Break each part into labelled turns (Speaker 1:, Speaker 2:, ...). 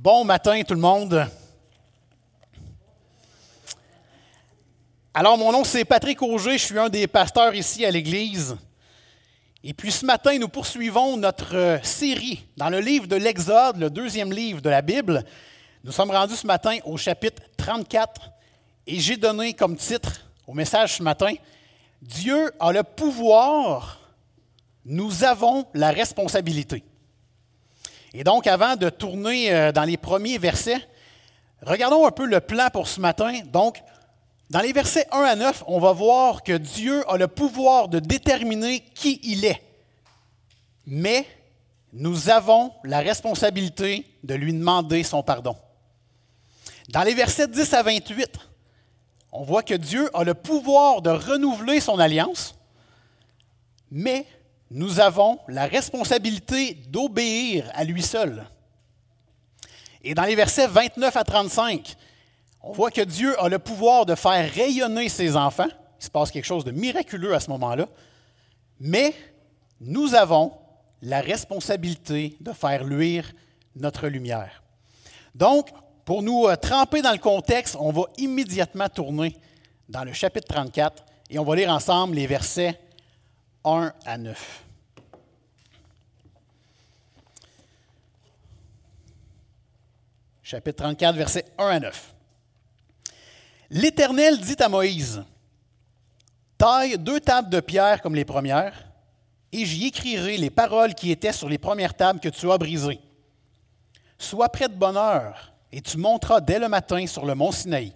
Speaker 1: Bon matin tout le monde. Alors mon nom c'est Patrick Auger, je suis un des pasteurs ici à l'Église. Et puis ce matin, nous poursuivons notre euh, série dans le livre de l'Exode, le deuxième livre de la Bible. Nous sommes rendus ce matin au chapitre 34 et j'ai donné comme titre au message ce matin, Dieu a le pouvoir, nous avons la responsabilité. Et donc, avant de tourner euh, dans les premiers versets, regardons un peu le plan pour ce matin. Donc, dans les versets 1 à 9, on va voir que Dieu a le pouvoir de déterminer qui il est. Mais nous avons la responsabilité de lui demander son pardon. Dans les versets 10 à 28, on voit que Dieu a le pouvoir de renouveler son alliance, mais nous avons la responsabilité d'obéir à lui seul. Et dans les versets 29 à 35, on voit que Dieu a le pouvoir de faire rayonner ses enfants. Il se passe quelque chose de miraculeux à ce moment-là. Mais nous avons la responsabilité de faire luire notre lumière. Donc, pour nous euh, tremper dans le contexte, on va immédiatement tourner dans le chapitre 34 et on va lire ensemble les versets 1 à 9. Chapitre 34, versets 1 à 9. L'Éternel dit à Moïse, Taille deux tables de pierre comme les premières, et j'y écrirai les paroles qui étaient sur les premières tables que tu as brisées. Sois prêt de bonne heure, et tu monteras dès le matin sur le mont Sinaï.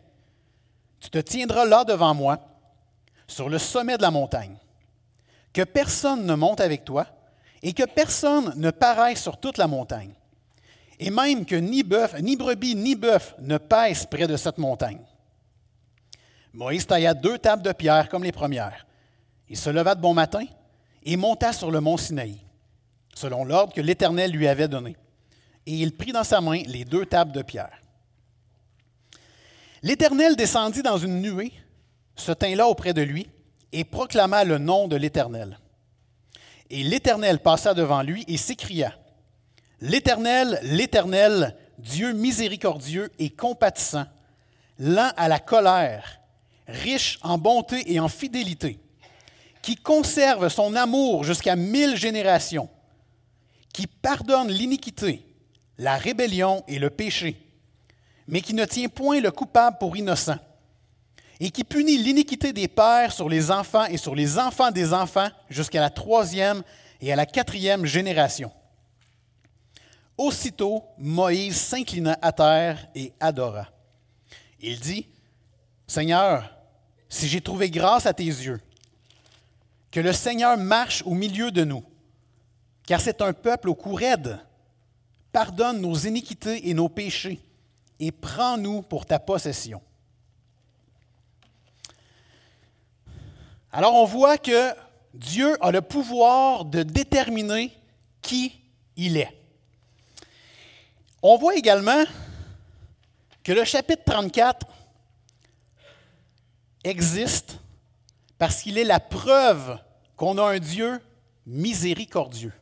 Speaker 1: Tu te tiendras là devant moi, sur le sommet de la montagne que personne ne monte avec toi et que personne ne paraisse sur toute la montagne, et même que ni bœuf, ni brebis, ni bœuf ne pèsent près de cette montagne. Moïse tailla deux tables de pierre comme les premières. Il se leva de bon matin et monta sur le mont Sinaï, selon l'ordre que l'Éternel lui avait donné. Et il prit dans sa main les deux tables de pierre. L'Éternel descendit dans une nuée, se tint là auprès de lui, et proclama le nom de l'Éternel. Et l'Éternel passa devant lui et s'écria, L'Éternel, l'Éternel, Dieu miséricordieux et compatissant, lent à la colère, riche en bonté et en fidélité, qui conserve son amour jusqu'à mille générations, qui pardonne l'iniquité, la rébellion et le péché, mais qui ne tient point le coupable pour innocent et qui punit l'iniquité des pères sur les enfants et sur les enfants des enfants jusqu'à la troisième et à la quatrième génération. Aussitôt, Moïse s'inclina à terre et adora. Il dit, Seigneur, si j'ai trouvé grâce à tes yeux, que le Seigneur marche au milieu de nous, car c'est un peuple au cou raide. Pardonne nos iniquités et nos péchés, et prends-nous pour ta possession. Alors on voit que Dieu a le pouvoir de déterminer qui il est. On voit également que le chapitre 34 existe parce qu'il est la preuve qu'on a un Dieu miséricordieux.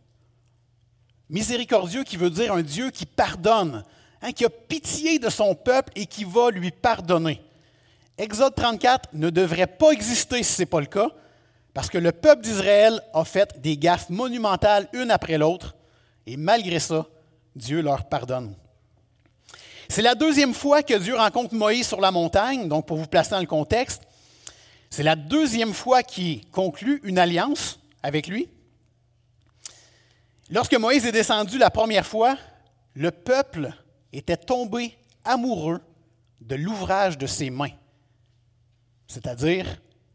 Speaker 1: Miséricordieux qui veut dire un Dieu qui pardonne, hein, qui a pitié de son peuple et qui va lui pardonner. Exode 34 ne devrait pas exister si ce n'est pas le cas, parce que le peuple d'Israël a fait des gaffes monumentales une après l'autre, et malgré ça, Dieu leur pardonne. C'est la deuxième fois que Dieu rencontre Moïse sur la montagne, donc pour vous placer dans le contexte, c'est la deuxième fois qu'il conclut une alliance avec lui. Lorsque Moïse est descendu la première fois, le peuple était tombé amoureux de l'ouvrage de ses mains c'est-à-dire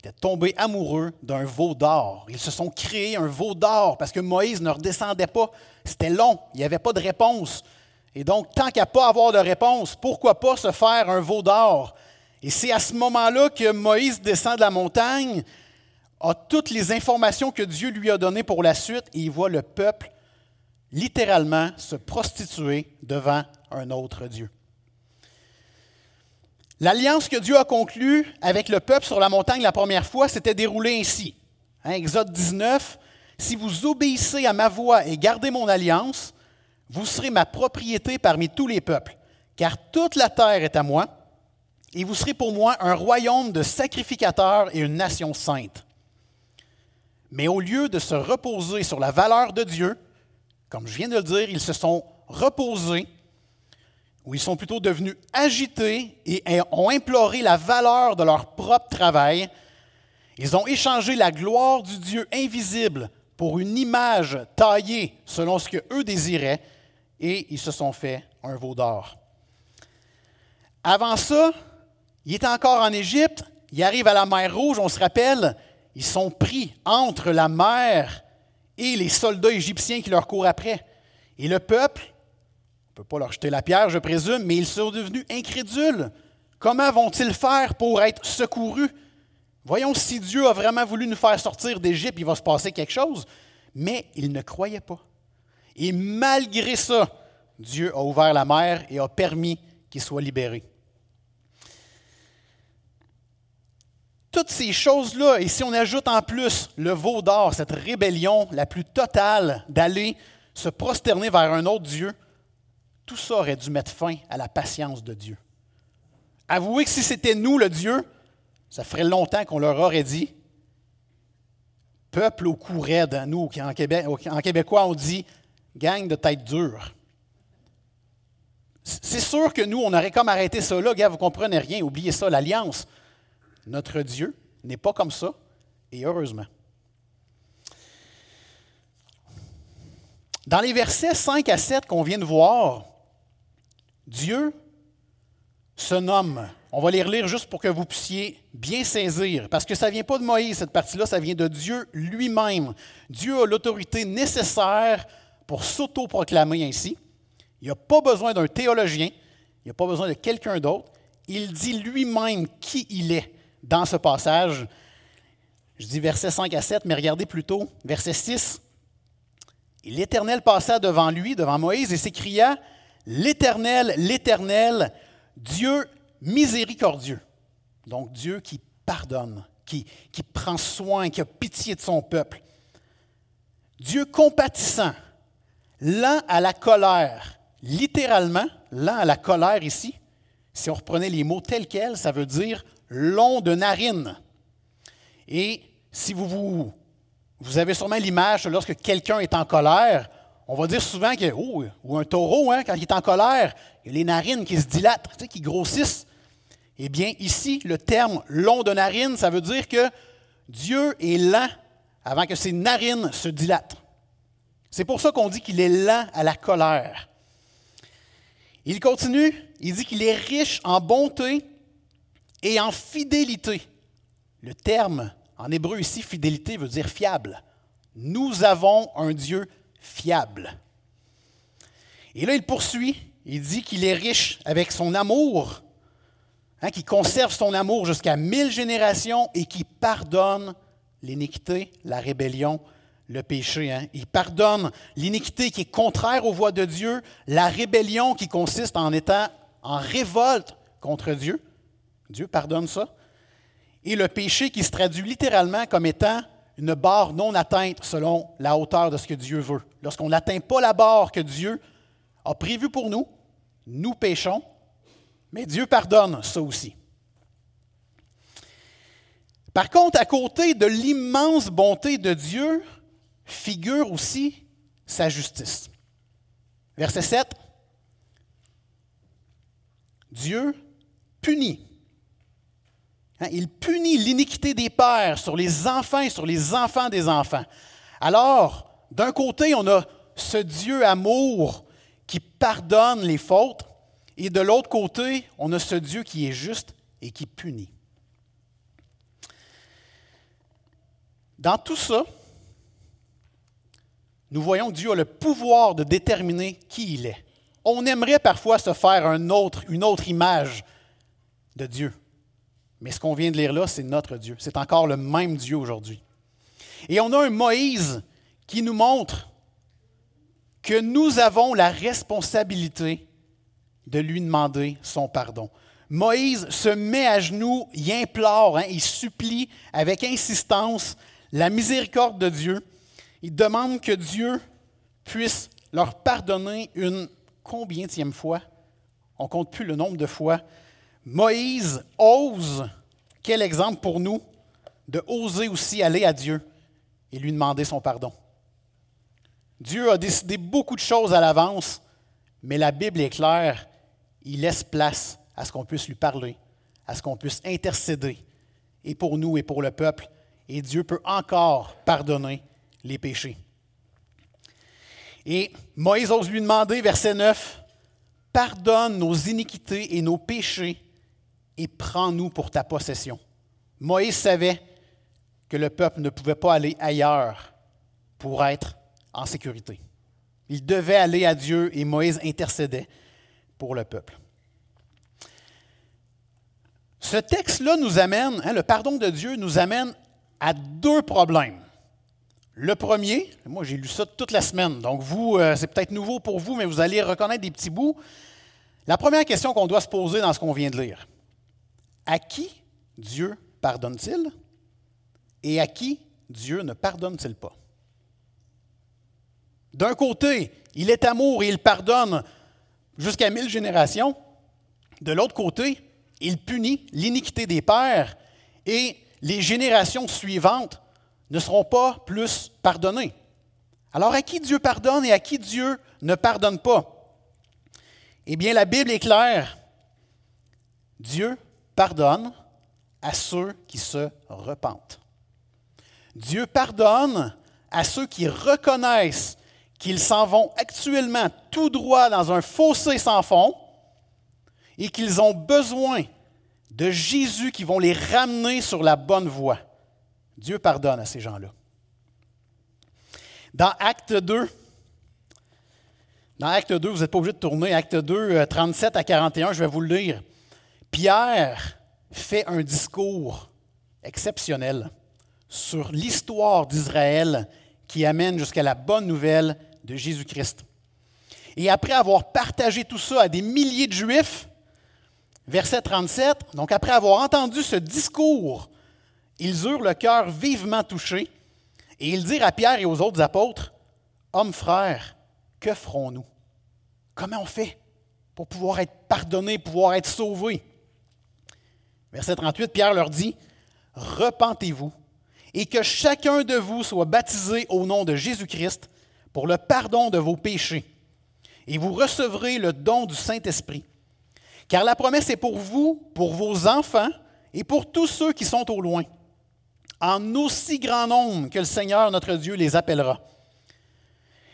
Speaker 1: étaient tombés amoureux d'un veau d'or. Ils se sont créés un veau d'or parce que Moïse ne redescendait pas. C'était long, il n'y avait pas de réponse. Et donc, tant qu'à pas avoir de réponse, pourquoi pas se faire un veau d'or? Et c'est à ce moment-là que Moïse descend de la montagne, a toutes les informations que Dieu lui a données pour la suite, et il voit le peuple littéralement se prostituer devant un autre Dieu. L'alliance que Dieu a conclue avec le peuple sur la montagne la première fois s'était déroulée ainsi. Hein, Exode 19, Si vous obéissez à ma voix et gardez mon alliance, Vous serez ma propriété parmi tous les peuples, car toute la terre est à moi, et vous serez pour moi un royaume de sacrificateurs et une nation sainte. Mais au lieu de se reposer sur la valeur de Dieu, comme je viens de le dire, ils se sont reposés, ou ils sont plutôt devenus agités et ont imploré la valeur de leur propre travail. Ils ont échangé la gloire du Dieu invisible pour une image taillée selon ce qu'eux désiraient, et ils se sont fait un veau d'or. Avant ça, il est encore en Égypte, il arrive à la mer Rouge, on se rappelle, ils sont pris entre la mer et les soldats égyptiens qui leur courent après. Et le peuple, ne peut pas leur jeter la pierre, je présume, mais ils sont devenus incrédules. Comment vont-ils faire pour être secourus? Voyons si Dieu a vraiment voulu nous faire sortir d'Égypte, il va se passer quelque chose. Mais ils ne croyaient pas. Et malgré ça, Dieu a ouvert la mer et a permis qu'ils soient libérés. Toutes ces choses-là, et si on ajoute en plus le veau d'or, cette rébellion la plus totale d'aller se prosterner vers un autre Dieu, tout ça aurait dû mettre fin à la patience de Dieu. Avouez que si c'était nous le Dieu, ça ferait longtemps qu'on leur aurait dit Peuple au cou raide, nous, en, en québécois, on dit gang de tête dure. C'est sûr que nous, on aurait comme arrêté ça là, gars, vous comprenez rien, oubliez ça, l'alliance. Notre Dieu n'est pas comme ça, et heureusement. Dans les versets 5 à 7 qu'on vient de voir, Dieu se nomme. On va les relire juste pour que vous puissiez bien saisir, parce que ça ne vient pas de Moïse, cette partie-là, ça vient de Dieu lui-même. Dieu a l'autorité nécessaire pour s'auto-proclamer ainsi. Il n'y a pas besoin d'un théologien, il n'y a pas besoin de quelqu'un d'autre. Il dit lui-même qui il est dans ce passage. Je dis versets 5 à 7, mais regardez plutôt verset 6. L'Éternel passa devant lui, devant Moïse, et s'écria, L'Éternel, l'Éternel, Dieu miséricordieux. Donc Dieu qui pardonne, qui, prend soin, qui a pitié de son peuple. Dieu compatissant, lent à la colère. Littéralement, lent à la colère ici, si on reprenait les mots tels quels, ça veut dire long de narine. Et si vous, vous, vous avez sûrement l'image lorsque quelqu'un est en colère, on va dire souvent que, oh, ou un taureau, hein, quand il est en colère, il y a les narines qui se dilatent, qui grossissent. Eh bien, ici, le terme long de narine, ça veut dire que Dieu est lent avant que ses narines se dilatent. C'est pour ça qu'on dit qu'il est lent à la colère. Il continue, il dit qu'il est riche en bonté et en fidélité. Le terme en hébreu ici, fidélité, veut dire fiable. Nous avons un Dieu fiable. Et là, il poursuit, il dit qu'il est riche avec son amour, hein, qui conserve son amour jusqu'à mille générations et qui pardonne l'iniquité, la rébellion, le péché. Hein. Il pardonne l'iniquité qui est contraire aux voies de Dieu, la rébellion qui consiste en étant en révolte contre Dieu, Dieu pardonne ça. Et le péché qui se traduit littéralement comme étant une barre non atteinte selon la hauteur de ce que Dieu veut. Lorsqu'on n'atteint pas la barre que Dieu a prévue pour nous, nous péchons, mais Dieu pardonne ça aussi. Par contre, à côté de l'immense bonté de Dieu, figure aussi sa justice. Verset 7. Dieu punit Hein, il punit l'iniquité des pères sur les enfants et sur les enfants des enfants. Alors, d'un côté, on a ce Dieu amour qui pardonne les fautes, et de l'autre côté, on a ce Dieu qui est juste et qui punit. Dans tout ça, nous voyons que Dieu a le pouvoir de déterminer qui il est. On aimerait parfois se faire une autre image de Dieu. Mais ce qu'on vient de lire là, c'est notre Dieu. C'est encore le même Dieu aujourd'hui. Et on a un Moïse qui nous montre que nous avons la responsabilité de lui demander son pardon. Moïse se met à genoux, il implore, hein, il supplie avec insistance la miséricorde de Dieu. Il demande que Dieu puisse leur pardonner une combienième fois? On compte plus le nombre de fois. Moïse ose, quel exemple pour nous, de oser aussi aller à Dieu et lui demander son pardon? Dieu a décidé beaucoup de choses à l'avance, mais la Bible est claire, il laisse place à ce qu'on puisse lui parler, à ce qu'on puisse intercéder, et pour nous et pour le peuple, et Dieu peut encore pardonner les péchés. Et Moïse ose lui demander, verset 9, Pardonne nos iniquités et nos péchés et prends-nous pour ta possession. Moïse savait que le peuple ne pouvait pas aller ailleurs pour être en sécurité. Il devait aller à Dieu et Moïse intercédait pour le peuple. Ce texte-là nous amène, hein, le pardon de Dieu nous amène à deux problèmes. Le premier, moi j'ai lu ça toute la semaine, donc vous, euh, c'est peut-être nouveau pour vous, mais vous allez reconnaître des petits bouts. La première question qu'on doit se poser dans ce qu'on vient de lire, à qui Dieu pardonne-t-il et à qui Dieu ne pardonne-t-il pas? D'un côté, il est amour et il pardonne jusqu'à mille générations. De l'autre côté, il punit l'iniquité des pères et les générations suivantes ne seront pas plus pardonnées. Alors à qui Dieu pardonne et à qui Dieu ne pardonne pas? Eh bien, la Bible est claire. Dieu pardonne à ceux qui se repentent. Dieu pardonne à ceux qui reconnaissent qu'ils s'en vont actuellement tout droit dans un fossé sans fond et qu'ils ont besoin de Jésus qui vont les ramener sur la bonne voie. Dieu pardonne à ces gens-là. Dans Acte 2, dans Acte 2, vous n'êtes pas obligé de tourner, Acte 2, 37 euh, à 41, je vais vous le lire. Pierre fait un discours exceptionnel sur l'histoire d'Israël qui amène jusqu'à la bonne nouvelle de Jésus-Christ. Et après avoir partagé tout ça à des milliers de Juifs, verset 37, donc après avoir entendu ce discours, ils eurent le cœur vivement touché et ils dirent à Pierre et aux autres apôtres, Hommes frères, que ferons-nous? Comment on fait pour pouvoir être pardonnés, pouvoir être sauvés? Verset 38, Pierre leur dit, Repentez-vous et que chacun de vous soit baptisé au nom de Jésus-Christ pour le pardon de vos péchés, et vous recevrez le don du Saint-Esprit. Car la promesse est pour vous, pour vos enfants et pour tous ceux qui sont au loin, en aussi grand nombre que le Seigneur notre Dieu les appellera.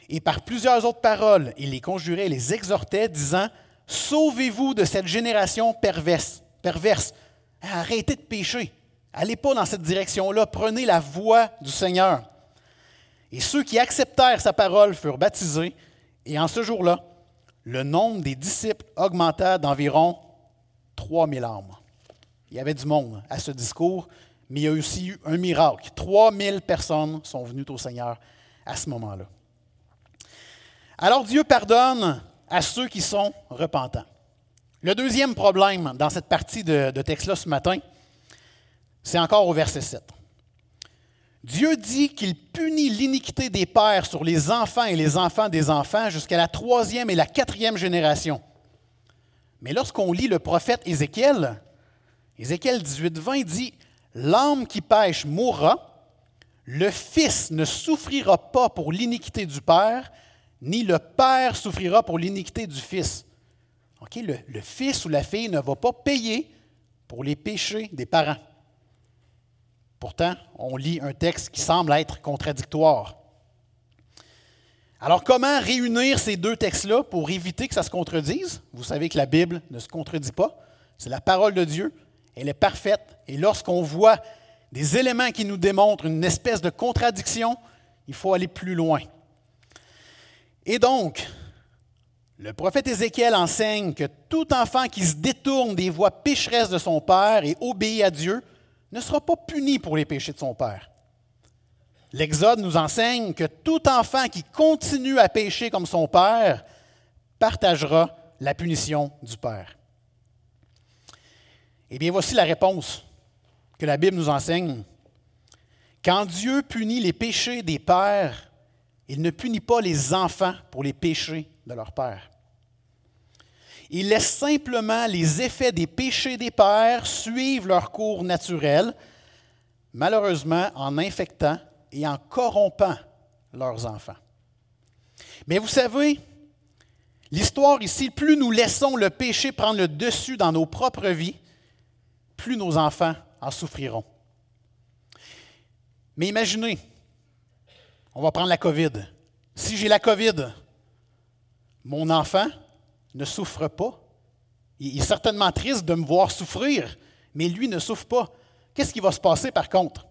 Speaker 1: Et par plusieurs autres paroles, il les conjurait, les exhortait, disant, Sauvez-vous de cette génération perverse. perverse. Arrêtez de pécher. Allez pas dans cette direction-là, prenez la voie du Seigneur. Et ceux qui acceptèrent sa parole furent baptisés, et en ce jour-là, le nombre des disciples augmenta d'environ 3000 âmes. Il y avait du monde à ce discours, mais il y a aussi eu un miracle. 3000 personnes sont venues au Seigneur à ce moment-là. Alors Dieu pardonne à ceux qui sont repentants. Le deuxième problème dans cette partie de, texte-là ce matin, c'est encore au verset 7. Dieu dit qu'il punit l'iniquité des pères sur les enfants et les enfants des enfants jusqu'à la troisième et la quatrième génération. Mais lorsqu'on lit le prophète Ézéchiel, Ézéchiel 18, 20 dit L'âme qui pêche mourra, le fils ne souffrira pas pour l'iniquité du père, ni le père souffrira pour l'iniquité du fils. Le, le fils ou la fille ne va pas payer pour les péchés des parents. Pourtant, on lit un texte qui semble être contradictoire. Alors, comment réunir ces deux textes-là pour éviter que ça se contredise? Vous savez que la Bible ne se contredit pas. C'est la parole de Dieu. Elle est parfaite. Et lorsqu'on voit des éléments qui nous démontrent une espèce de contradiction, il faut aller plus loin. Et donc, le prophète Ézéchiel enseigne que tout enfant qui se détourne des voies pécheresses de son père et obéit à Dieu ne sera pas puni pour les péchés de son père. L'Exode nous enseigne que tout enfant qui continue à pécher comme son père partagera la punition du père. Eh bien, voici la réponse que la Bible nous enseigne. Quand Dieu punit les péchés des pères, Il ne punit pas les enfants pour les péchés de leur père. Il laisse simplement les effets des péchés des pères suivre leur cours naturel, malheureusement en infectant et en corrompant leurs enfants. Mais vous savez, l'histoire ici, plus nous laissons le péché prendre le dessus dans nos propres vies, plus nos enfants en souffriront. Mais imaginez, on va prendre la COVID. Si j'ai la COVID, mon enfant ne souffre pas. Il est certainement triste de me voir souffrir, mais lui ne souffre pas. Qu'est-ce qui va se passer par contre?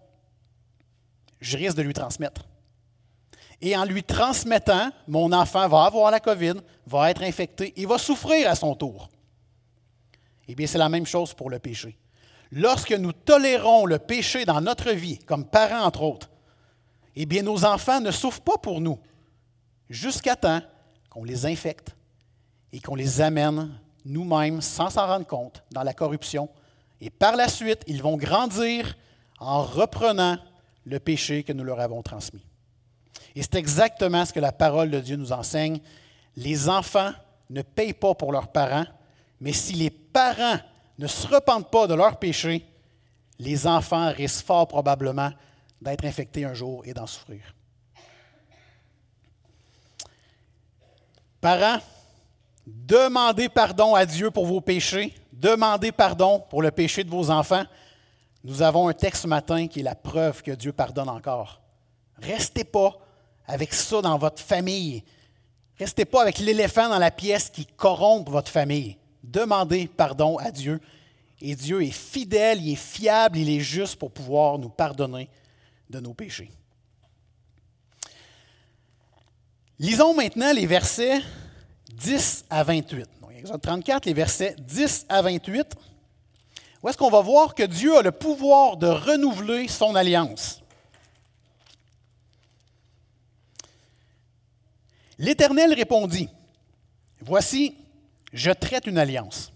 Speaker 1: Je risque de lui transmettre. Et en lui transmettant, mon enfant va avoir la COVID, va être infecté, il va souffrir à son tour. Eh bien, c'est la même chose pour le péché. Lorsque nous tolérons le péché dans notre vie, comme parents entre autres, eh bien, nos enfants ne souffrent pas pour nous, jusqu'à temps qu'on les infecte et qu'on les amène nous-mêmes, sans s'en rendre compte, dans la corruption. Et par la suite, ils vont grandir en reprenant le péché que nous leur avons transmis. Et c'est exactement ce que la parole de Dieu nous enseigne. Les enfants ne payent pas pour leurs parents, mais si les parents ne se repentent pas de leurs péchés, les enfants risquent fort probablement d'être infectés un jour et d'en souffrir. Parents, demandez pardon à Dieu pour vos péchés, demandez pardon pour le péché de vos enfants. Nous avons un texte ce matin qui est la preuve que Dieu pardonne encore. Restez pas avec ça dans votre famille. Restez pas avec l'éléphant dans la pièce qui corrompt votre famille. Demandez pardon à Dieu. Et Dieu est fidèle, il est fiable, il est juste pour pouvoir nous pardonner de nos péchés. Lisons maintenant les versets 10 à 28. Donc, Exode 34, les versets 10 à 28. Où est-ce qu'on va voir que Dieu a le pouvoir de renouveler son alliance? L'Éternel répondit, Voici, je traite une alliance.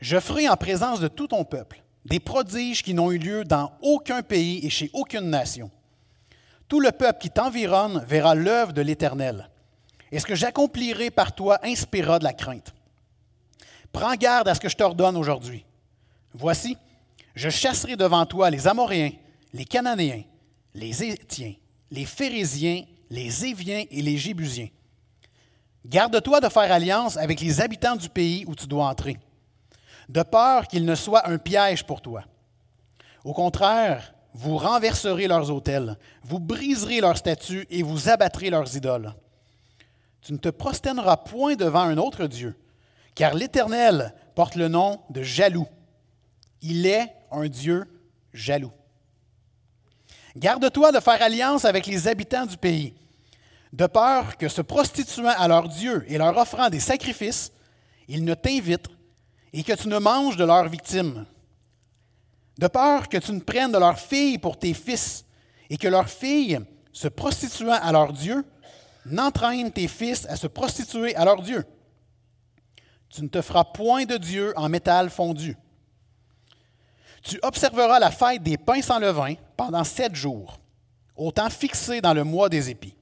Speaker 1: Je ferai en présence de tout ton peuple des prodiges qui n'ont eu lieu dans aucun pays et chez aucune nation. Tout le peuple qui t'environne verra l'œuvre de l'Éternel. Et ce que j'accomplirai par toi inspirera de la crainte. Prends garde à ce que je t'ordonne aujourd'hui. Voici, je chasserai devant toi les Amoréens, les Cananéens, les Étiens, les Phérésiens, les Éviens et les Jébusiens. Garde-toi de faire alliance avec les habitants du pays où tu dois entrer de peur qu'il ne soit un piège pour toi. Au contraire, vous renverserez leurs autels, vous briserez leurs statues et vous abattrez leurs idoles. Tu ne te prosterneras point devant un autre Dieu, car l'Éternel porte le nom de jaloux. Il est un Dieu jaloux. Garde-toi de faire alliance avec les habitants du pays, de peur que se prostituant à leur Dieu et leur offrant des sacrifices, ils ne t'invitent et que tu ne manges de leurs victimes. De peur que tu ne prennes de leurs filles pour tes fils et que leurs filles, se prostituant à leur Dieu, n'entraînent tes fils à se prostituer à leur Dieu. Tu ne te feras point de Dieu en métal fondu. Tu observeras la fête des pains sans levain pendant sept jours, au temps fixé dans le mois des épis.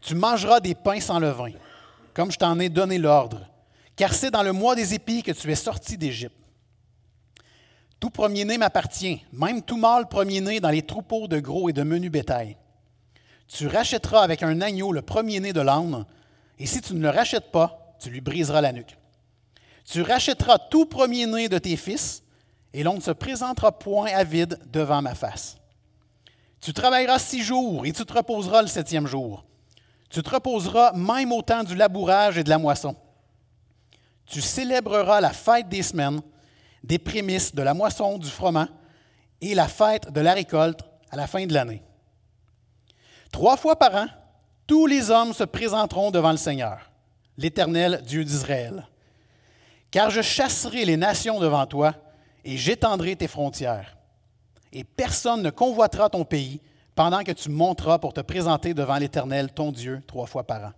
Speaker 1: Tu mangeras des pains sans levain, comme je t'en ai donné l'ordre, car c'est dans le mois des épis que tu es sorti d'Égypte. Tout premier-né m'appartient, même tout mâle premier-né dans les troupeaux de gros et de menus bétail. Tu rachèteras avec un agneau le premier-né de l'âne, et si tu ne le rachètes pas, tu lui briseras la nuque. Tu rachèteras tout premier-né de tes fils, et l'on ne se présentera point à vide devant ma face. Tu travailleras six jours, et tu te reposeras le septième jour. Tu te reposeras même au temps du labourage et de la moisson tu célébreras la fête des semaines, des prémices, de la moisson, du froment et la fête de la récolte à la fin de l'année. Trois fois par an, tous les hommes se présenteront devant le Seigneur, l'Éternel Dieu d'Israël. Car je chasserai les nations devant toi et j'étendrai tes frontières. Et personne ne convoitera ton pays pendant que tu monteras pour te présenter devant l'Éternel, ton Dieu, trois fois par an.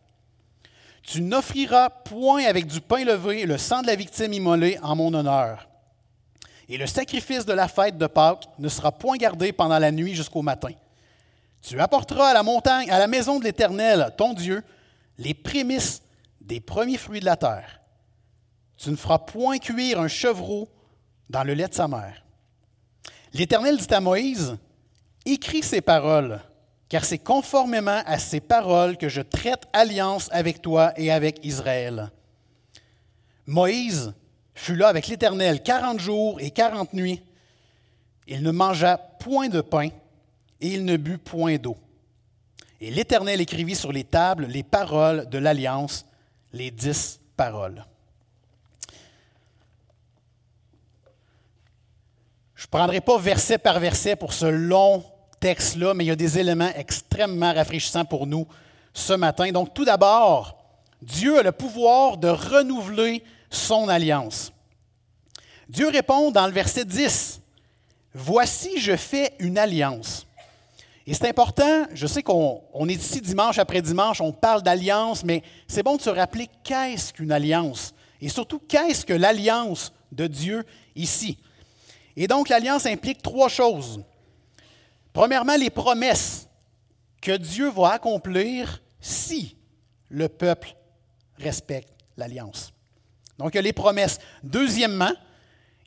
Speaker 1: Tu n'offriras point avec du pain levé le sang de la victime immolée en mon honneur. Et le sacrifice de la fête de Pâques ne sera point gardé pendant la nuit jusqu'au matin. Tu apporteras à la montagne, à la maison de l'Éternel, ton Dieu, les prémices des premiers fruits de la terre. Tu ne feras point cuire un chevreau dans le lait de sa mère. L'Éternel dit à Moïse, Écris ces paroles, car c'est conformément à ces paroles que je traite alliance avec toi et avec Israël. Moïse fut là avec l'Éternel quarante jours et quarante nuits. Il ne mangea point de pain et il ne but point d'eau. Et l'Éternel écrivit sur les tables les paroles de l'alliance, les dix paroles. Je ne prendrai pas verset par verset pour ce long texte-là, mais il y a des éléments extrêmement rafraîchissants pour nous ce matin. Donc tout d'abord, Dieu a le pouvoir de renouveler son alliance. Dieu répond dans le verset 10, Voici, je fais une alliance. Et c'est important, je sais qu'on est ici dimanche après dimanche, on parle d'alliance, mais c'est bon de se rappeler qu'est-ce qu'une alliance? Et surtout qu'est-ce que l'alliance de Dieu ici? Et donc l'alliance implique trois choses. Premièrement, les promesses que Dieu va accomplir si le peuple respecte l'alliance. Donc il y a les promesses. Deuxièmement,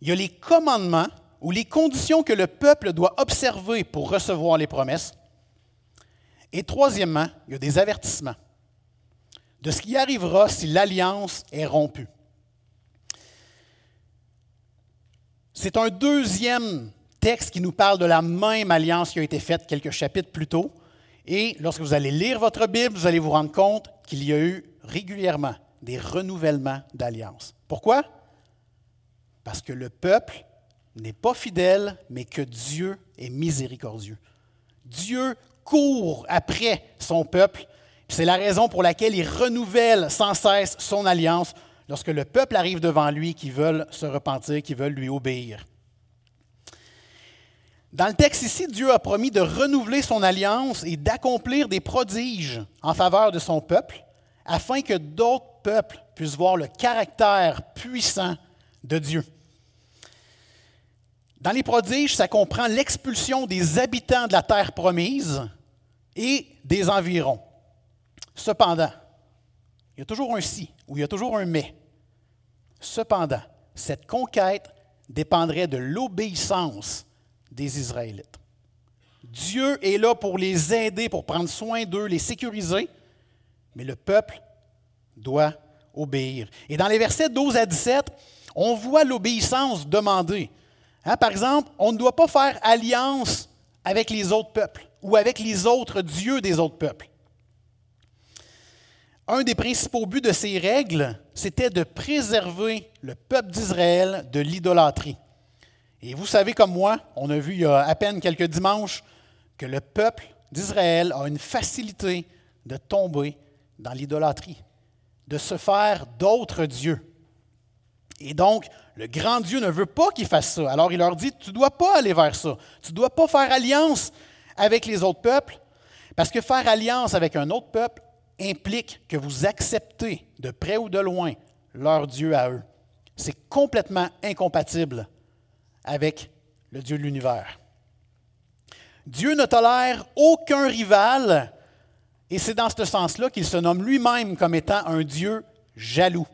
Speaker 1: il y a les commandements ou les conditions que le peuple doit observer pour recevoir les promesses. Et troisièmement, il y a des avertissements de ce qui arrivera si l'alliance est rompue. C'est un deuxième texte qui nous parle de la même alliance qui a été faite quelques chapitres plus tôt. Et lorsque vous allez lire votre Bible, vous allez vous rendre compte qu'il y a eu régulièrement des renouvellements d'alliance. Pourquoi? Parce que le peuple n'est pas fidèle, mais que Dieu est miséricordieux. Dieu court après son peuple. C'est la raison pour laquelle il renouvelle sans cesse son alliance lorsque le peuple arrive devant lui qui veulent se repentir, qui veulent lui obéir. Dans le texte ici, Dieu a promis de renouveler son alliance et d'accomplir des prodiges en faveur de son peuple, afin que d'autres peuples puissent voir le caractère puissant de Dieu. Dans les prodiges, ça comprend l'expulsion des habitants de la terre promise et des environs. Cependant, il y a toujours un si ou il y a toujours un mais. Cependant, cette conquête dépendrait de l'obéissance des Israélites. Dieu est là pour les aider, pour prendre soin d'eux, les sécuriser, mais le peuple doit obéir. Et dans les versets 12 à 17, on voit l'obéissance demandée. Hein, par exemple, on ne doit pas faire alliance avec les autres peuples ou avec les autres dieux des autres peuples. Un des principaux buts de ces règles, c'était de préserver le peuple d'Israël de l'idolâtrie. Et vous savez comme moi, on a vu il y a à peine quelques dimanches que le peuple d'Israël a une facilité de tomber dans l'idolâtrie, de se faire d'autres dieux. Et donc, le grand Dieu ne veut pas qu'ils fassent ça. Alors il leur dit, tu ne dois pas aller vers ça. Tu ne dois pas faire alliance avec les autres peuples, parce que faire alliance avec un autre peuple, implique que vous acceptez de près ou de loin leur Dieu à eux. C'est complètement incompatible avec le Dieu de l'univers. Dieu ne tolère aucun rival et c'est dans ce sens-là qu'il se nomme lui-même comme étant un Dieu jaloux.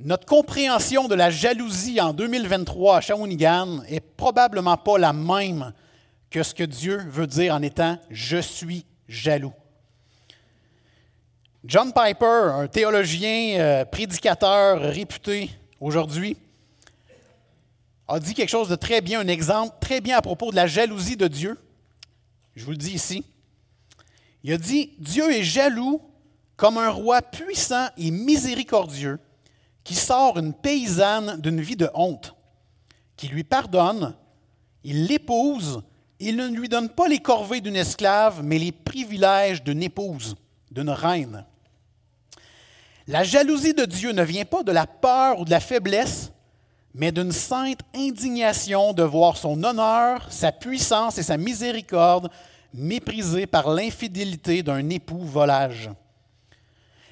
Speaker 1: Notre compréhension de la jalousie en 2023 à Shawinigan est probablement pas la même que ce que Dieu veut dire en étant je suis jaloux. John Piper, un théologien, euh, prédicateur réputé aujourd'hui, a dit quelque chose de très bien, un exemple très bien à propos de la jalousie de Dieu. Je vous le dis ici. Il a dit, Dieu est jaloux comme un roi puissant et miséricordieux qui sort une paysanne d'une vie de honte, qui lui pardonne, il l'épouse il ne lui donne pas les corvées d'une esclave, mais les privilèges d'une épouse, d'une reine. La jalousie de Dieu ne vient pas de la peur ou de la faiblesse, mais d'une sainte indignation de voir son honneur, sa puissance et sa miséricorde méprisés par l'infidélité d'un époux volage.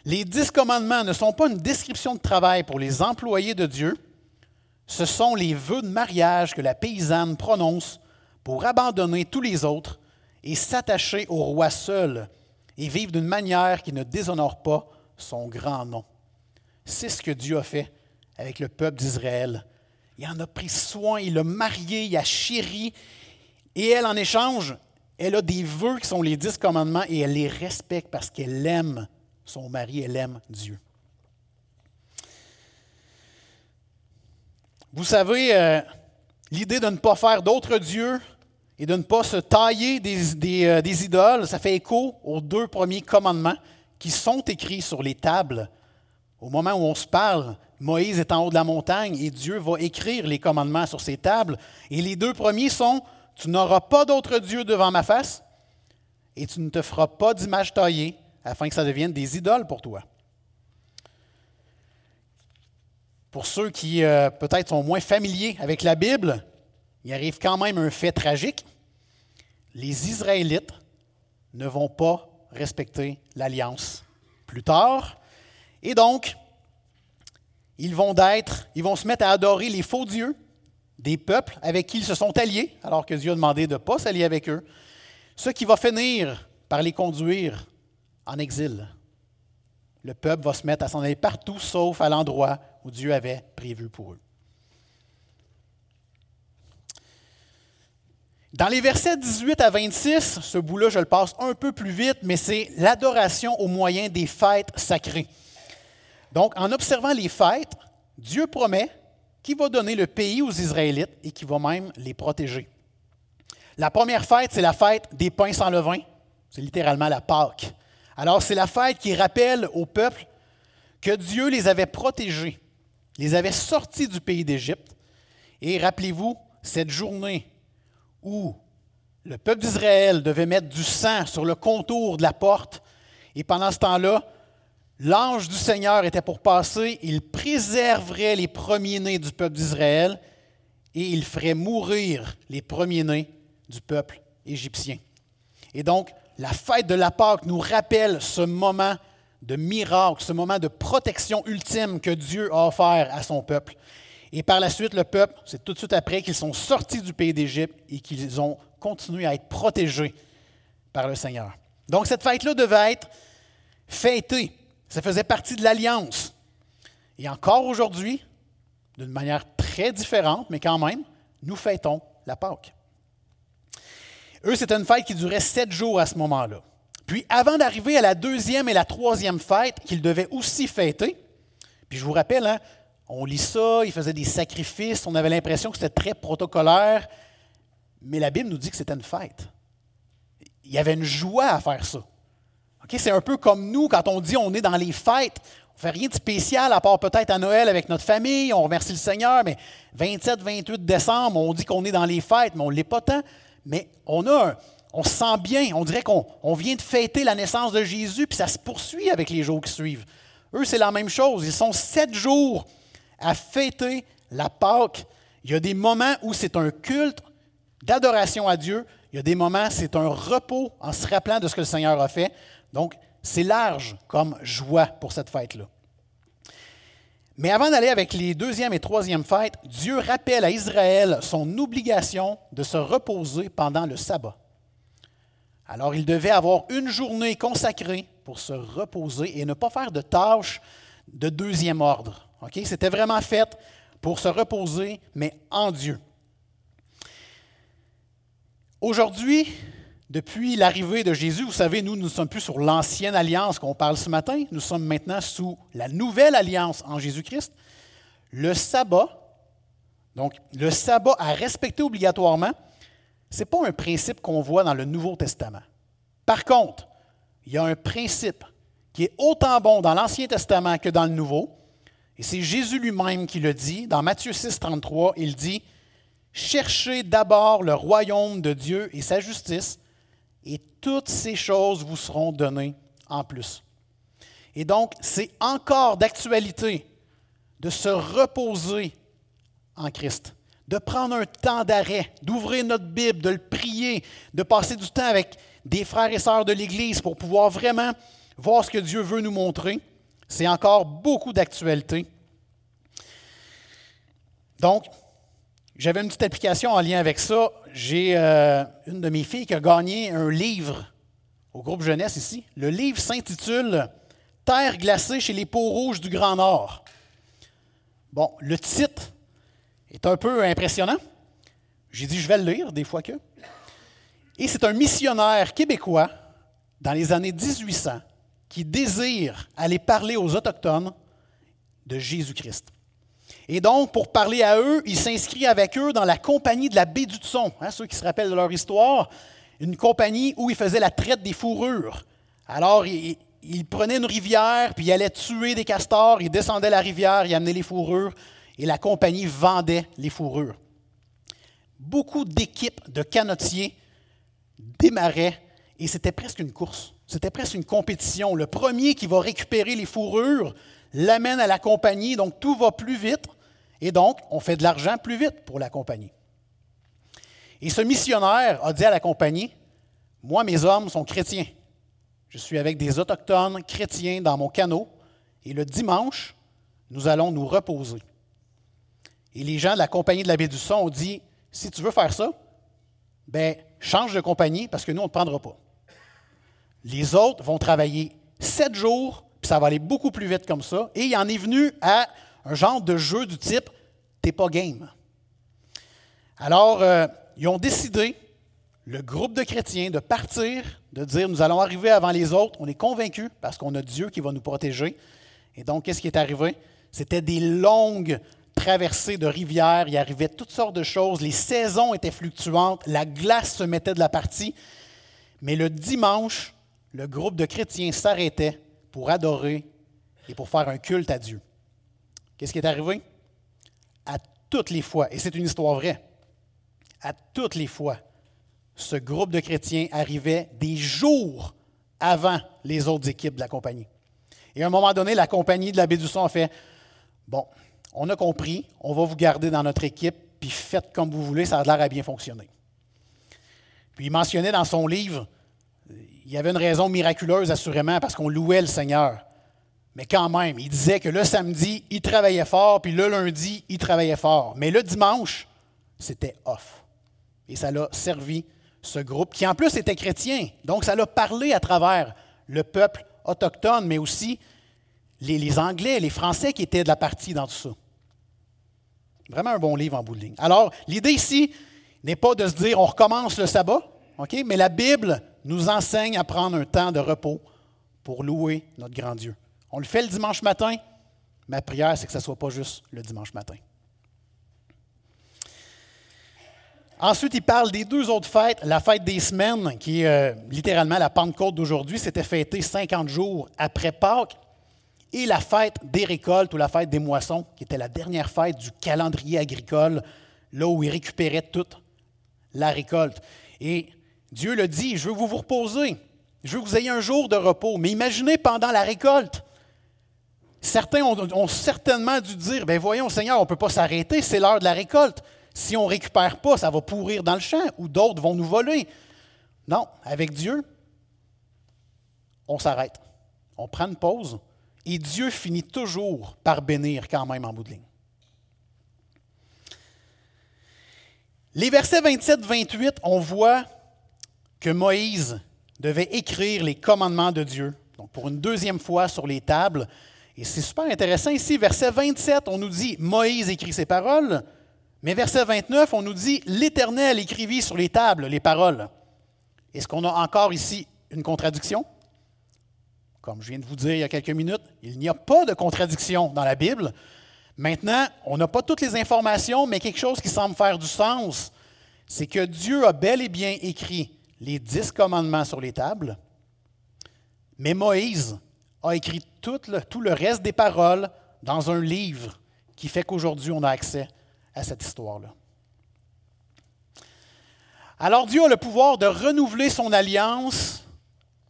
Speaker 1: Les dix commandements ne sont pas une description de travail pour les employés de Dieu, ce sont les vœux de mariage que la paysanne prononce pour abandonner tous les autres et s'attacher au roi seul et vivre d'une manière qui ne déshonore pas son grand nom. C'est ce que Dieu a fait avec le peuple d'Israël. Il en a pris soin, il l'a marié, il a chéri, et elle, en échange, elle a des vœux qui sont les dix commandements et elle les respecte parce qu'elle aime son mari, elle aime Dieu. Vous savez, euh, l'idée de ne pas faire d'autres dieux et de ne pas se tailler des, euh, des, idoles, ça fait écho aux deux premiers commandements qui sont écrits sur les tables. Au moment où on se parle, Moïse est en haut de la montagne et Dieu va écrire les commandements sur ces tables. Et les deux premiers sont Tu n'auras pas d'autre Dieu devant ma face et tu ne te feras pas d'image taillée afin que ça devienne des idoles pour toi. Pour ceux qui euh, peut-être sont moins familiers avec la Bible, il arrive quand même un fait tragique. Les Israélites ne vont pas respecter l'alliance plus tard. Et donc, ils vont, être, ils vont se mettre à adorer les faux dieux des peuples avec qui ils se sont alliés, alors que Dieu a demandé de ne pas s'allier avec eux, ce qui va finir par les conduire en exil. Le peuple va se mettre à s'en aller partout sauf à l'endroit où Dieu avait prévu pour eux. Dans les versets 18 à 26, ce bout-là, je le passe un peu plus vite, mais c'est l'adoration au moyen des fêtes sacrées. Donc, en observant les fêtes, Dieu promet qu'il va donner le pays aux Israélites et qu'il va même les protéger. La première fête, c'est la fête des pains sans levain. C'est littéralement la Pâque. Alors, c'est la fête qui rappelle au peuple que Dieu les avait protégés les avait sortis du pays d'Égypte. Et rappelez-vous, cette journée où le peuple d'Israël devait mettre du sang sur le contour de la porte, et pendant ce temps-là, l'ange du Seigneur était pour passer, il préserverait les premiers-nés du peuple d'Israël et il ferait mourir les premiers-nés du peuple égyptien. Et donc, la fête de la Pâque nous rappelle ce moment de miracle, ce moment de protection ultime que Dieu a offert à son peuple. Et par la suite, le peuple, c'est tout de suite après qu'ils sont sortis du pays d'Égypte et qu'ils ont continué à être protégés par le Seigneur. Donc cette fête-là devait être fêtée. Ça faisait partie de l'alliance. Et encore aujourd'hui, d'une manière très différente, mais quand même, nous fêtons la Pâque. Eux, c'était une fête qui durait sept jours à ce moment-là. Puis avant d'arriver à la deuxième et la troisième fête qu'ils devaient aussi fêter, puis je vous rappelle, hein, on lit ça, ils faisaient des sacrifices, on avait l'impression que c'était très protocolaire, mais la Bible nous dit que c'était une fête. Il y avait une joie à faire ça. C'est un peu comme nous, quand on dit on est dans les fêtes, on ne fait rien de spécial à part peut-être à Noël avec notre famille, on remercie le Seigneur, mais 27, 28 décembre, on dit qu'on est dans les fêtes, mais on ne l'est pas tant. Mais on a un, on se sent bien. On dirait qu'on vient de fêter la naissance de Jésus, puis ça se poursuit avec les jours qui suivent. Eux, c'est la même chose. Ils sont sept jours à fêter la Pâque. Il y a des moments où c'est un culte d'adoration à Dieu. Il y a des moments où c'est un repos en se rappelant de ce que le Seigneur a fait. Donc, c'est large comme joie pour cette fête-là. Mais avant d'aller avec les deuxième et troisième fêtes, Dieu rappelle à Israël son obligation de se reposer pendant le sabbat. Alors, il devait avoir une journée consacrée pour se reposer et ne pas faire de tâches de deuxième ordre. C'était vraiment fait pour se reposer, mais en Dieu. Aujourd'hui, depuis l'arrivée de Jésus, vous savez, nous ne sommes plus sur l'ancienne alliance qu'on parle ce matin, nous sommes maintenant sous la nouvelle alliance en Jésus-Christ. Le sabbat, donc le sabbat à respecter obligatoirement, ce n'est pas un principe qu'on voit dans le Nouveau Testament. Par contre, il y a un principe qui est autant bon dans l'Ancien Testament que dans le Nouveau, et c'est Jésus lui-même qui le dit. Dans Matthieu 6, 33, il dit Cherchez d'abord le royaume de Dieu et sa justice, et toutes ces choses vous seront données en plus. Et donc, c'est encore d'actualité de se reposer en Christ de prendre un temps d'arrêt, d'ouvrir notre Bible, de le prier, de passer du temps avec des frères et sœurs de l'Église pour pouvoir vraiment voir ce que Dieu veut nous montrer. C'est encore beaucoup d'actualité. Donc, J'avais une petite application en lien avec ça. J'ai euh, une de mes filles qui a gagné un livre au groupe jeunesse ici. Le livre s'intitule Terre glacée chez les peaux rouges du Grand Nord. Bon, le titre est un peu impressionnant. J'ai dit, je vais le lire des fois que. Et c'est un missionnaire québécois dans les années 1800 qui désire aller parler aux Autochtones de Jésus-Christ. Et donc, pour parler à eux, il s'inscrit avec eux dans la compagnie de la baie du Tson, hein, ceux qui se rappellent de leur histoire, une compagnie où il faisait la traite des fourrures. Alors, il, il prenait une rivière, puis il allait tuer des castors, il descendait la rivière, il amenait les fourrures, et la compagnie vendait les fourrures. Beaucoup d'équipes de canotiers démarraient, et c'était presque une course, c'était presque une compétition. Le premier qui va récupérer les fourrures l'amène à la compagnie, donc tout va plus vite. Et donc, on fait de l'argent plus vite pour la compagnie. Et ce missionnaire a dit à la compagnie, moi, mes hommes sont chrétiens. Je suis avec des autochtones chrétiens dans mon canot, et le dimanche, nous allons nous reposer. Et les gens de la compagnie de la baie du Son ont dit, si tu veux faire ça, ben, change de compagnie parce que nous, on ne te prendra pas. Les autres vont travailler sept jours, puis ça va aller beaucoup plus vite comme ça. Et il en est venu à un genre de jeu du type T'es pas game. Alors, euh, ils ont décidé, le groupe de chrétiens, de partir, de dire Nous allons arriver avant les autres. On est convaincus parce qu'on a Dieu qui va nous protéger. Et donc, qu'est-ce qui est arrivé? C'était des longues traversées de rivières. Il arrivait toutes sortes de choses. Les saisons étaient fluctuantes. La glace se mettait de la partie. Mais le dimanche, le groupe de chrétiens s'arrêtait pour adorer et pour faire un culte à Dieu. Qu'est-ce qui est arrivé? À toutes les fois, et c'est une histoire vraie, à toutes les fois, ce groupe de chrétiens arrivait des jours avant les autres équipes de la compagnie. Et à un moment donné, la compagnie de la baie du Son a fait Bon, on a compris, on va vous garder dans notre équipe, puis faites comme vous voulez, ça a l'air à bien fonctionner. Puis il mentionnait dans son livre, il y avait une raison miraculeuse assurément, parce qu'on louait le Seigneur. Mais quand même, il disait que le samedi, il travaillait fort, puis le lundi, il travaillait fort. Mais le dimanche, c'était off. Et ça l'a servi, ce groupe, qui en plus était chrétien. Donc, ça l'a parlé à travers le peuple autochtone, mais aussi les, Anglais, les Français qui étaient de la partie dans tout ça. Vraiment un bon livre en bout de ligne. Alors, l'idée ici n'est pas de se dire on recommence le sabbat, mais la Bible nous enseigne à prendre un temps de repos pour louer notre grand Dieu. On le fait le dimanche matin. Ma prière, c'est que ce ne soit pas juste le dimanche matin. Ensuite, il parle des deux autres fêtes. La fête des semaines, qui est euh, littéralement la Pentecôte d'aujourd'hui, c'était fêté 50 jours après Pâques. Et la fête des récoltes ou la fête des moissons, qui était la dernière fête du calendrier agricole, là où il récupérait toute la récolte. Et Dieu le dit, je veux vous vous reposer, je veux que vous ayez un jour de repos. Mais imaginez pendant la récolte, Certains ont, certainement dû dire, ben voyons Seigneur, on ne peut pas s'arrêter, c'est l'heure de la récolte. Si on ne récupère pas, ça va pourrir dans le champ ou d'autres vont nous voler. Non, avec Dieu, on s'arrête. On prend une pause et Dieu finit toujours par bénir quand même en bout de ligne. Les versets 27-28, on voit que Moïse devait écrire les commandements de Dieu, donc pour une deuxième fois sur les tables, et c'est super intéressant ici, verset 27, on nous dit Moïse écrit ses paroles, mais verset 29, on nous dit L'Éternel écrivit sur les tables les paroles. Est-ce qu'on a encore ici une contradiction? Comme je viens de vous dire il y a quelques minutes, il n'y a pas de contradiction dans la Bible. Maintenant, on n'a pas toutes les informations, mais quelque chose qui semble faire du sens, c'est que Dieu a bel et bien écrit les dix commandements sur les tables, mais Moïse a écrit tout le, reste des paroles dans un livre qui fait qu'aujourd'hui on a accès à cette histoire-là. Alors Dieu a le pouvoir de renouveler son alliance,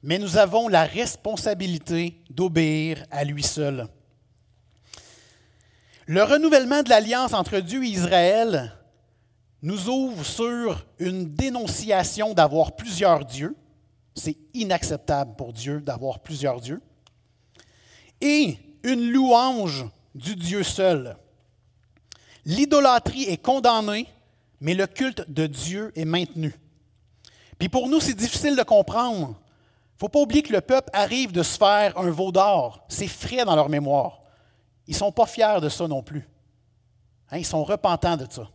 Speaker 1: mais nous avons la responsabilité d'obéir à lui seul. Le renouvellement de l'alliance entre Dieu et Israël nous ouvre sur une dénonciation d'avoir plusieurs dieux. C'est inacceptable pour Dieu d'avoir plusieurs dieux et une louange du Dieu seul. L'idolâtrie est condamnée mais le culte de Dieu est maintenu. Puis pour nous, c'est difficile de comprendre. Il ne faut pas oublier que le peuple arrive de se faire un veau d'or. C'est frais dans leur mémoire. Ils ne sont pas fiers de ça non plus. Hein, ils sont repentants de ça.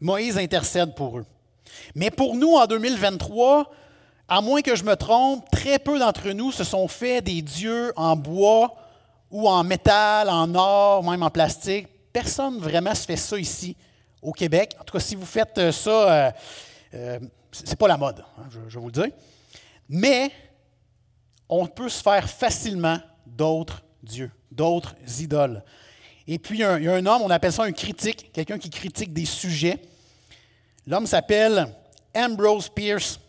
Speaker 1: Moïse intercède pour eux. Mais pour nous, en 2023, à moins que je me trompe, très peu d'entre nous se sont fait des dieux en bois ou en métal, en or, même en plastique. Personne vraiment se fait ça ici au Québec. En tout cas, si vous faites euh, ça, euh, euh, ce n'est pas la mode, hein, je, je vous le dis. Mais on peut se faire facilement d'autres dieux, d'autres idoles. Et puis, il y, a un, homme, on appelle ça un critique, quelqu'un qui critique des sujets. L'homme s'appelle Ambrose Pierce,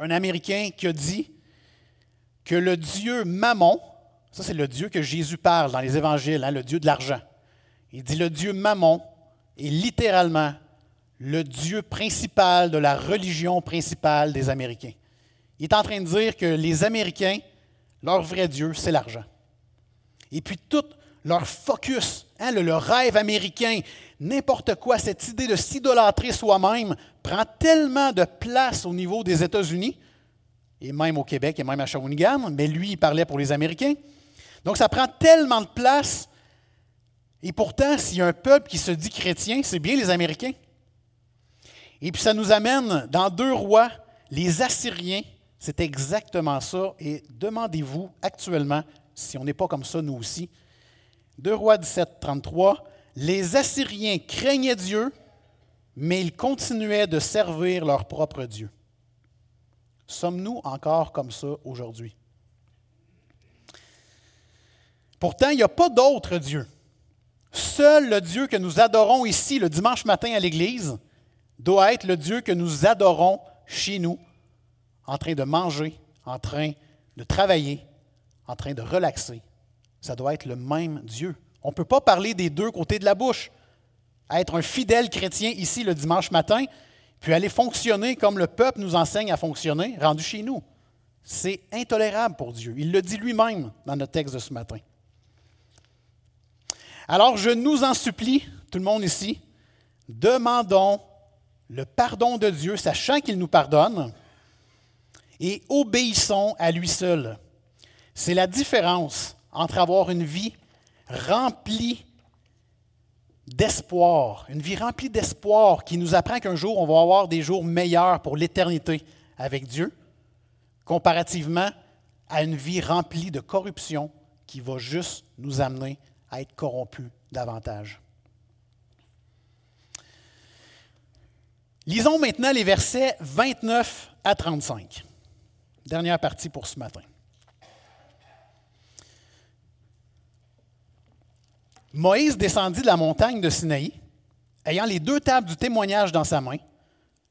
Speaker 1: un Américain qui a dit que le Dieu Mammon, ça c'est le Dieu que Jésus parle dans les évangiles, hein, le Dieu de l'argent. Il dit le Dieu Mammon est littéralement le Dieu principal de la religion principale des Américains. Il est en train de dire que les Américains, leur vrai Dieu, c'est l'argent. Et puis tout leur focus, hein, le, rêve américain, n'importe quoi, cette idée de s'idolâtrer soi-même prend tellement de place au niveau des États-Unis, et même au Québec et même à Shawinigan, mais lui, il parlait pour les Américains. Donc ça prend tellement de place, et pourtant, s'il y a un peuple qui se dit chrétien, c'est bien les Américains. Et puis ça nous amène dans deux rois, les Assyriens, c'est exactement ça, et demandez-vous actuellement si on n'est pas comme ça nous aussi, 2 Rois 17, 33, les Assyriens craignaient Dieu, mais ils continuaient de servir leur propre Dieu. Sommes-nous encore comme ça aujourd'hui? Pourtant, il n'y a pas d'autre Dieu. Seul le Dieu que nous adorons ici le dimanche matin à l'Église doit être le Dieu que nous adorons chez nous, en train de manger, en train de travailler, en train de relaxer, ça doit être le même Dieu. On ne peut pas parler des deux côtés de la bouche. Être un fidèle chrétien ici le dimanche matin, puis aller fonctionner comme le peuple nous enseigne à fonctionner, rendu chez nous. C'est intolérable pour Dieu. Il le dit lui-même dans notre texte de ce matin. Alors je nous en supplie, tout le monde ici, demandons le pardon de Dieu, sachant qu'il nous pardonne, et obéissons à lui seul. C'est la différence entre avoir une vie remplie d'espoir, une vie remplie d'espoir qui nous apprend qu'un jour on va avoir des jours meilleurs pour l'éternité avec Dieu, comparativement à une vie remplie de corruption qui va juste nous amener à être corrompus davantage. Lisons maintenant les versets 29 à 35. Dernière partie pour ce matin. Moïse descendit de la montagne de Sinaï, ayant les deux tables du témoignage dans sa main,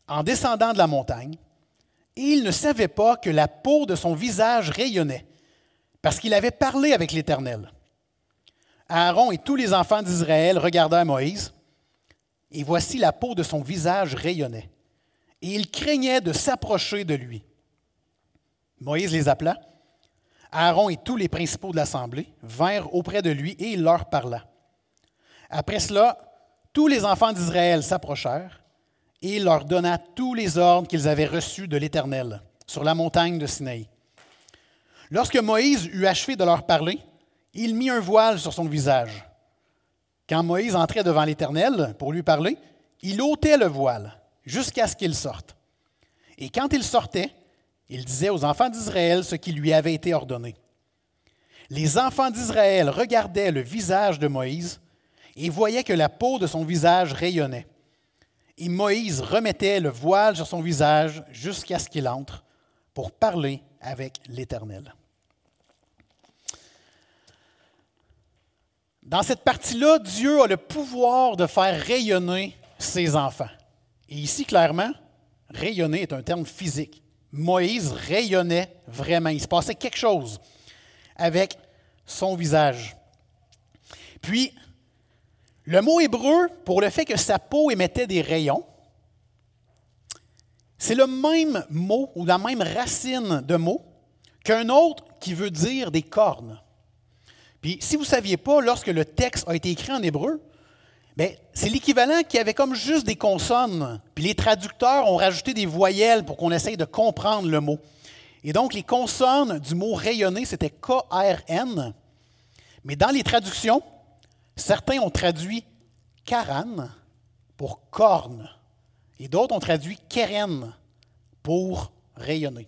Speaker 1: en descendant de la montagne, et il ne savait pas que la peau de son visage rayonnait, parce qu'il avait parlé avec l'Éternel. Aaron et tous les enfants d'Israël regardèrent Moïse, et voici la peau de son visage rayonnait, et il craignait de s'approcher de lui. Moïse les appela, Aaron et tous les principaux de l'assemblée vinrent auprès de lui et il leur parla. Après cela, tous les enfants d'Israël s'approchèrent et il leur donna tous les ordres qu'ils avaient reçus de l'Éternel sur la montagne de Sinaï. Lorsque Moïse eut achevé de leur parler, il mit un voile sur son visage. Quand Moïse entrait devant l'Éternel pour lui parler, il ôtait le voile jusqu'à ce qu'il sorte. Et quand il sortait, il disait aux enfants d'Israël ce qui lui avait été ordonné. Les enfants d'Israël regardaient le visage de Moïse et voyaient que la peau de son visage rayonnait. Et Moïse remettait le voile sur son visage jusqu'à ce qu'il entre pour parler avec l'Éternel. Dans cette partie-là, Dieu a le pouvoir de faire rayonner ses enfants. Et ici, clairement, rayonner est un terme physique. Moïse rayonnait vraiment. Il se passait quelque chose avec son visage. Puis, le mot hébreu, pour le fait que sa peau émettait des rayons, c'est le même mot ou la même racine de mot qu'un autre qui veut dire des cornes. Puis, si vous ne saviez pas, lorsque le texte a été écrit en hébreu, Ben, c'est l'équivalent qui avait comme juste des consonnes, puis les traducteurs ont rajouté des voyelles pour qu'on essaye de comprendre le mot. Et donc, les consonnes du mot rayonner, c'était K-R-N. Mais dans les traductions, certains ont traduit Karan pour corne, et d'autres ont traduit Keren pour rayonner.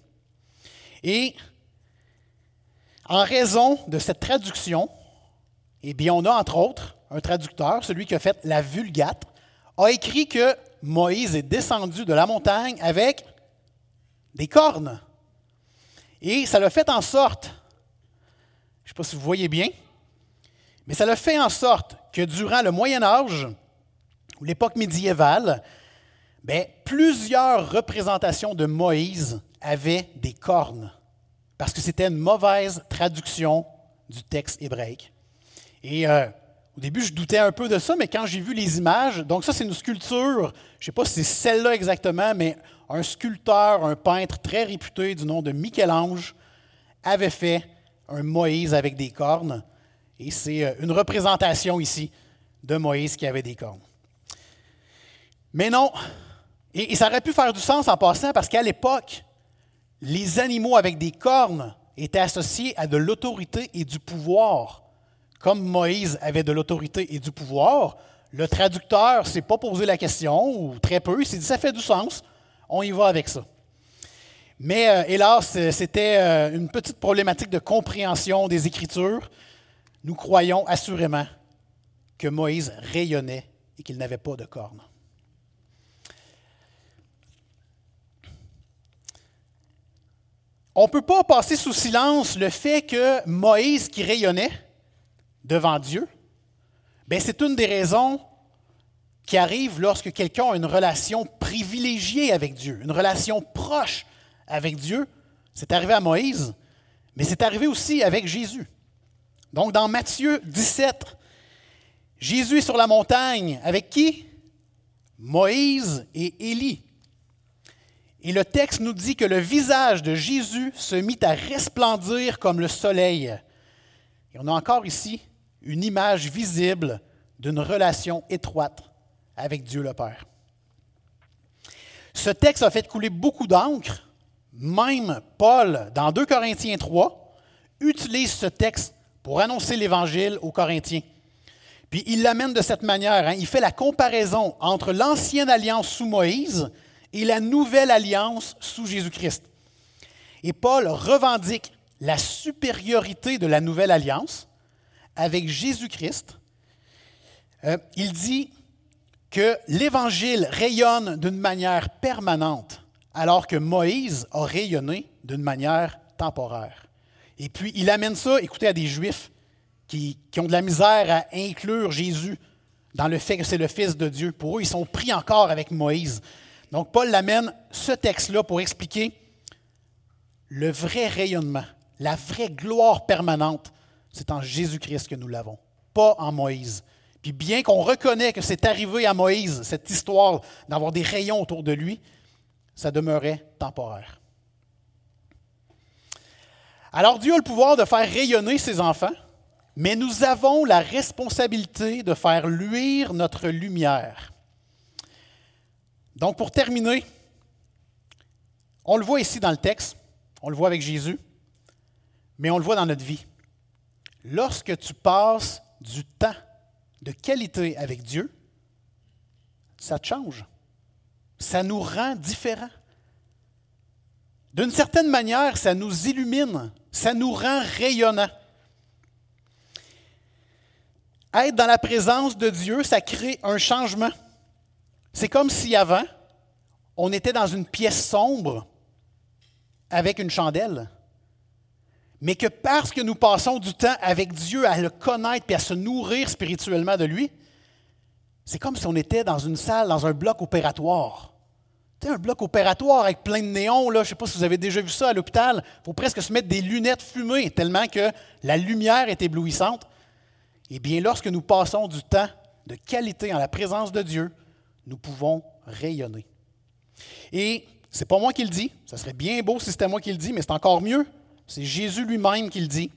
Speaker 1: Et en raison de cette traduction, eh bien, on a entre autres un traducteur, celui qui a fait la Vulgate, a écrit que Moïse est descendu de la montagne avec des cornes. Et ça l'a fait en sorte, je ne sais pas si vous voyez bien, mais ça l'a fait en sorte que durant le Moyen Âge, ou l'époque médiévale, bien, plusieurs représentations de Moïse avaient des cornes, parce que c'était une mauvaise traduction du texte hébraïque. Et euh, au début, je doutais un peu de ça, mais quand j'ai vu les images, donc ça, c'est une sculpture, je ne sais pas si c'est celle-là exactement, mais un sculpteur, un peintre très réputé du nom de Michel-Ange avait fait un Moïse avec des cornes. Et c'est euh, une représentation ici de Moïse qui avait des cornes. Mais non, et, ça aurait pu faire du sens en passant parce qu'à l'époque, les animaux avec des cornes étaient associés à de l'autorité et du pouvoir comme Moïse avait de l'autorité et du pouvoir, le traducteur ne s'est pas posé la question, ou très peu, il s'est dit ça fait du sens, on y va avec ça. Mais euh, hélas, c'était euh, une petite problématique de compréhension des Écritures. Nous croyons assurément que Moïse rayonnait et qu'il n'avait pas de cornes. On ne peut pas passer sous silence le fait que Moïse qui rayonnait, devant Dieu, ben, c'est une des raisons qui arrive lorsque quelqu'un a une relation privilégiée avec Dieu, une relation proche avec Dieu. C'est arrivé à Moïse, mais c'est arrivé aussi avec Jésus. Donc dans Matthieu 17, Jésus est sur la montagne avec qui? Moïse et Élie. Et le texte nous dit que le visage de Jésus se mit à resplendir comme le soleil. Et on a encore ici une image visible d'une relation étroite avec Dieu le Père. Ce texte a fait couler beaucoup d'encre. Même Paul, dans 2 Corinthiens 3, utilise ce texte pour annoncer l'Évangile aux Corinthiens. Puis il l'amène de cette manière. Hein. Il fait la comparaison entre l'ancienne alliance sous Moïse et la nouvelle alliance sous Jésus-Christ. Et Paul revendique la supériorité de la nouvelle alliance avec Jésus-Christ, euh, il dit que l'Évangile rayonne d'une manière permanente, alors que Moïse a rayonné d'une manière temporaire. Et puis, il amène ça, écoutez, à des Juifs qui, ont de la misère à inclure Jésus dans le fait que c'est le Fils de Dieu. Pour eux, ils sont pris encore avec Moïse. Donc, Paul l'amène ce texte-là pour expliquer le vrai rayonnement, la vraie gloire permanente c'est en Jésus-Christ que nous l'avons, pas en Moïse. Puis bien qu'on reconnaît que c'est arrivé à Moïse, cette histoire d'avoir des rayons autour de lui, ça demeurait temporaire. Alors Dieu a le pouvoir de faire rayonner ses enfants, mais nous avons la responsabilité de faire luire notre lumière. Donc pour terminer, on le voit ici dans le texte, on le voit avec Jésus, mais on le voit dans notre vie. Lorsque tu passes du temps de qualité avec Dieu, ça change. Ça nous rend différents. D'une certaine manière, ça nous illumine, ça nous rend rayonnants. Être dans la présence de Dieu, ça crée un changement. C'est comme si avant, on était dans une pièce sombre avec une chandelle mais que parce que nous passons du temps avec Dieu à le connaître et à se nourrir spirituellement de lui, c'est comme si on était dans une salle, dans un bloc opératoire. Un bloc opératoire avec plein de néons, là, je ne sais pas si vous avez déjà vu ça à l'hôpital, il faut presque se mettre des lunettes fumées tellement que la lumière est éblouissante. Eh bien, lorsque nous passons du temps de qualité en la présence de Dieu, nous pouvons rayonner. Et c'est pas moi qui le dis, ça serait bien beau si c'était moi qui le dis, mais c'est encore mieux c'est Jésus lui-même qui le dit.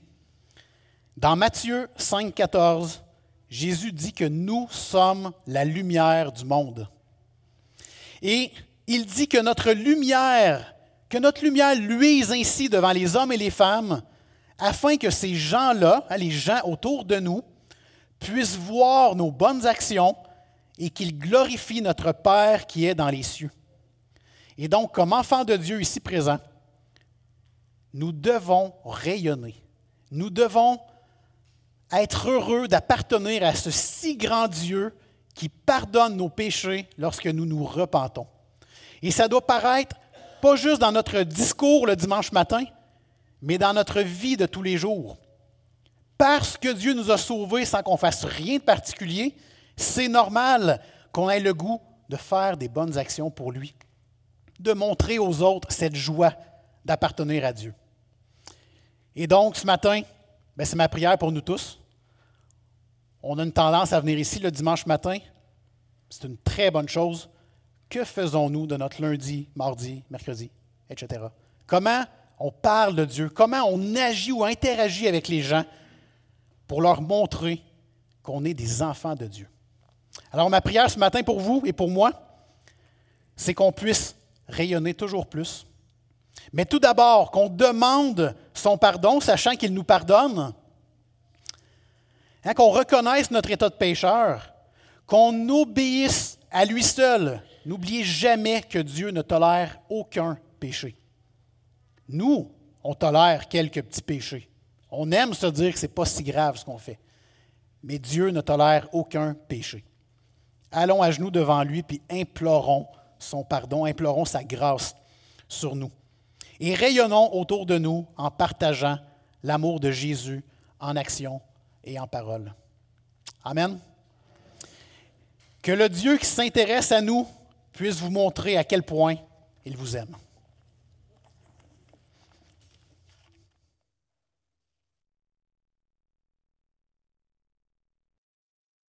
Speaker 1: Dans Matthieu 5, 14, Jésus dit que nous sommes la lumière du monde. Et il dit que notre lumière, que notre lumière luise ainsi devant les hommes et les femmes, afin que ces gens-là, hein, les gens autour de nous, puissent voir nos bonnes actions et qu'ils glorifient notre Père qui est dans les cieux. Et donc, comme enfants de Dieu ici présents, nous devons rayonner. Nous devons être heureux d'appartenir à ce si grand Dieu qui pardonne nos péchés lorsque nous nous repentons. Et ça doit paraître pas juste dans notre discours le dimanche matin, mais dans notre vie de tous les jours. Parce que Dieu nous a sauvés sans qu'on fasse rien de particulier, c'est normal qu'on ait le goût de faire des bonnes actions pour lui, de montrer aux autres cette joie d'appartenir à Dieu. Et donc, ce matin, ben, c'est ma prière pour nous tous. On a une tendance à venir ici le dimanche matin. C'est une très bonne chose. Que faisons-nous de notre lundi, mardi, mercredi, etc.? Comment on parle de Dieu? Comment on agit ou interagit avec les gens pour leur montrer qu'on est des enfants de Dieu? Alors, ma prière ce matin pour vous et pour moi, c'est qu'on puisse rayonner toujours plus. Mais tout d'abord, qu'on demande son pardon, sachant qu'il nous pardonne, hein, qu'on reconnaisse notre état de pécheur, qu'on obéisse à lui seul. N'oubliez jamais que Dieu ne tolère aucun péché. Nous, on tolère quelques petits péchés. On aime se dire que ce n'est pas si grave ce qu'on fait. Mais Dieu ne tolère aucun péché. Allons à genoux devant lui, puis implorons son pardon, implorons sa grâce sur nous. Et rayonnons autour de nous en partageant l'amour de Jésus en action et en parole. Amen. Que le Dieu qui s'intéresse à nous puisse vous montrer à quel point il vous aime.